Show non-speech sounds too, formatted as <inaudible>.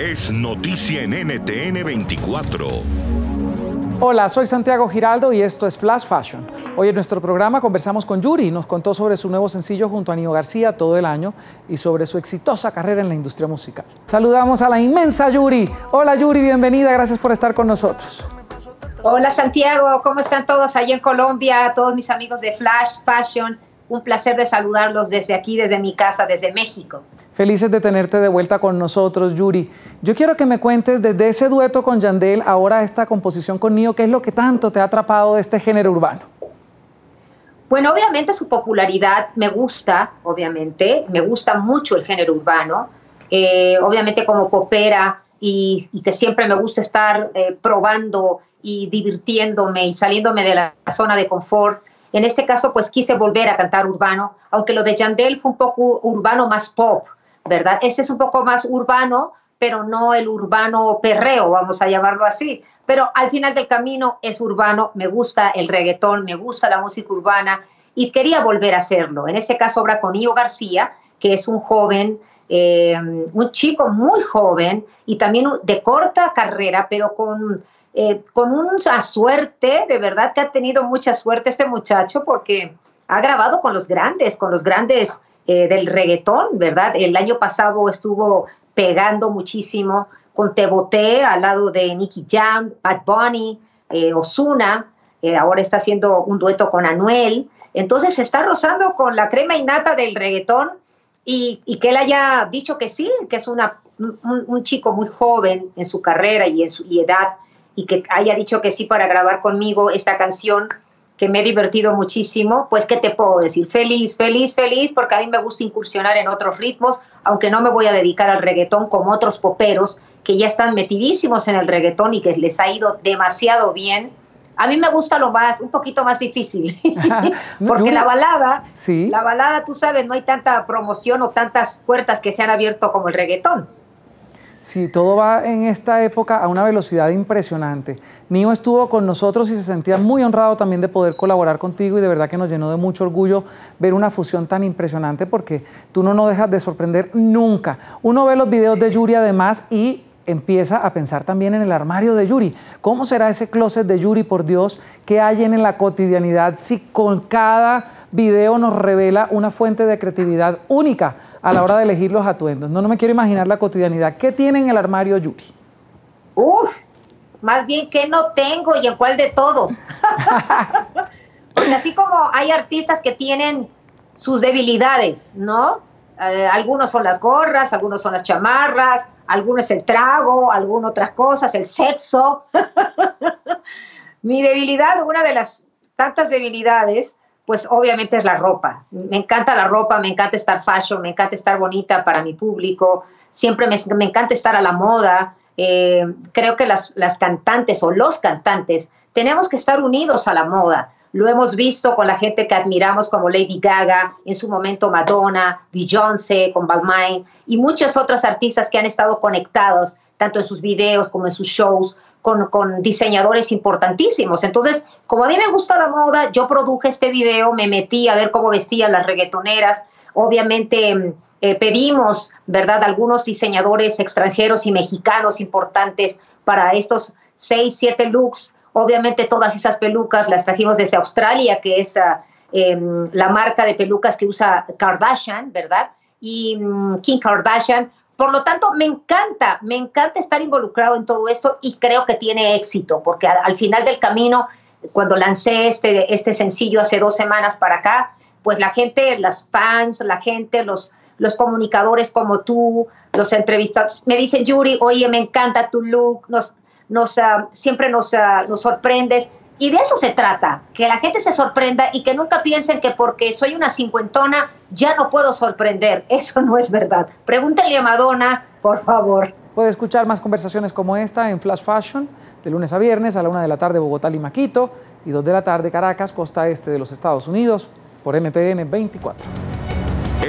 es noticia en NTN 24. Hola, soy Santiago Giraldo y esto es Flash Fashion. Hoy en nuestro programa conversamos con Yuri, nos contó sobre su nuevo sencillo junto a Nio García todo el año y sobre su exitosa carrera en la industria musical. Saludamos a la inmensa Yuri. Hola Yuri, bienvenida, gracias por estar con nosotros. Hola Santiago, ¿cómo están todos allá en Colombia? Todos mis amigos de Flash Fashion. Un placer de saludarlos desde aquí, desde mi casa, desde México. Felices de tenerte de vuelta con nosotros, Yuri. Yo quiero que me cuentes desde ese dueto con Yandel, ahora esta composición con Nio, ¿qué es lo que tanto te ha atrapado de este género urbano? Bueno, obviamente su popularidad me gusta, obviamente, me gusta mucho el género urbano. Eh, obviamente como popera y, que siempre me gusta estar eh, probando y divirtiéndome y saliéndome de la zona de confort. En este caso, pues quise volver a cantar urbano, aunque lo de Yandel fue un poco urbano más pop, ¿verdad? Ese es un poco más urbano, pero no el urbano perreo, vamos a llamarlo así. Pero al final del camino es urbano, me gusta el reggaetón, me gusta la música urbana y quería volver a hacerlo. En este caso, obra con Io García, que es un joven, eh, un chico muy joven y también de corta carrera, pero con eh, con una suerte, de verdad que ha tenido mucha suerte este muchacho porque ha grabado con los grandes, con los grandes eh, del reggaetón, ¿verdad? El año pasado estuvo pegando muchísimo con Teboté al lado de Nicky Jam, Bad Bunny, eh, Osuna, ahora está haciendo un dueto con Anuel. Entonces se está rozando con la crema innata del reggaetón y, que él haya dicho que sí, que es un, chico muy joven en su carrera y en su edad y que haya dicho que sí para grabar conmigo esta canción que me he divertido muchísimo, pues ¿qué te puedo decir? Feliz, feliz, feliz, porque a mí me gusta incursionar en otros ritmos, aunque no me voy a dedicar al reggaetón como otros poperos que ya están metidísimos en el reggaetón y que les ha ido demasiado bien. A mí me gusta lo más, un poquito más difícil, <laughs> <laughs> porque la balada, ¿Sí? la balada, tú sabes, no hay tanta promoción o tantas puertas que se han abierto como el reggaetón. Sí, todo va en esta época a una velocidad impresionante. Nio estuvo con nosotros y se sentía muy honrado también de poder colaborar contigo y de verdad que nos llenó de mucho orgullo ver una fusión tan impresionante porque tú no nos dejas de sorprender nunca. Uno ve los videos de Yuri además y empieza a pensar también en el armario de Yuri. ¿Cómo será ese closet de Yuri, por Dios? ¿Qué hay en la cotidianidad si con cada video nos revela una fuente de creatividad única a la hora de elegir los atuendos? No, no me quiero imaginar la cotidianidad. ¿Qué tiene en el armario Yuri? Uf, más bien que no tengo y en cuál de todos. <laughs> Porque así como hay artistas que tienen sus debilidades, ¿no? Eh, algunos son las gorras, algunos son las chamarras, algunos es el trago, algunas otras cosas, el sexo. <laughs> Mi debilidad, una de las tantas debilidades, pues obviamente es la ropa. Me encanta la ropa, me encanta estar fashion, me encanta estar bonita para mi público, siempre me, encanta estar a la moda. Eh, creo que las, las cantantes o los cantantes tenemos que estar unidos a la moda. Lo hemos visto con la gente que admiramos como Lady Gaga, en su momento Madonna, Beyoncé con Balmain y muchas otras artistas que han estado conectados tanto en sus videos como en sus shows con, con, diseñadores importantísimos. Entonces, como a mí me gusta la moda, yo produje este video, me metí a ver cómo vestían las reggaetoneras. Obviamente eh, pedimos, ¿verdad?, algunos diseñadores extranjeros y mexicanos importantes para estos seis, siete looks Obviamente todas esas pelucas las trajimos desde Australia, que es ah, em, la marca de pelucas que usa Kardashian, ¿verdad? Y mm, Kim Kardashian. Por lo tanto, me encanta, me encanta estar involucrado en todo esto y creo que tiene éxito, porque al, final del camino, cuando lancé este, este sencillo hace dos semanas para acá, pues la gente, las fans, la gente, los, los comunicadores como tú, los entrevistados, me dicen, Yuri, oye, me encanta tu look, nos, ah, siempre nos, uh, nos sorprendes. Y de eso se trata, que la gente se sorprenda y que nunca piensen que porque soy una cincuentona ya no puedo sorprender. <laughs> Eso no es verdad. Pregúntale a Madonna, por favor. Puede escuchar más conversaciones como esta en Flash Fashion, de lunes a viernes a la una de la tarde Bogotá, Lima, Quito, y dos de la tarde Caracas, costa este de los Estados Unidos, por NTN 24.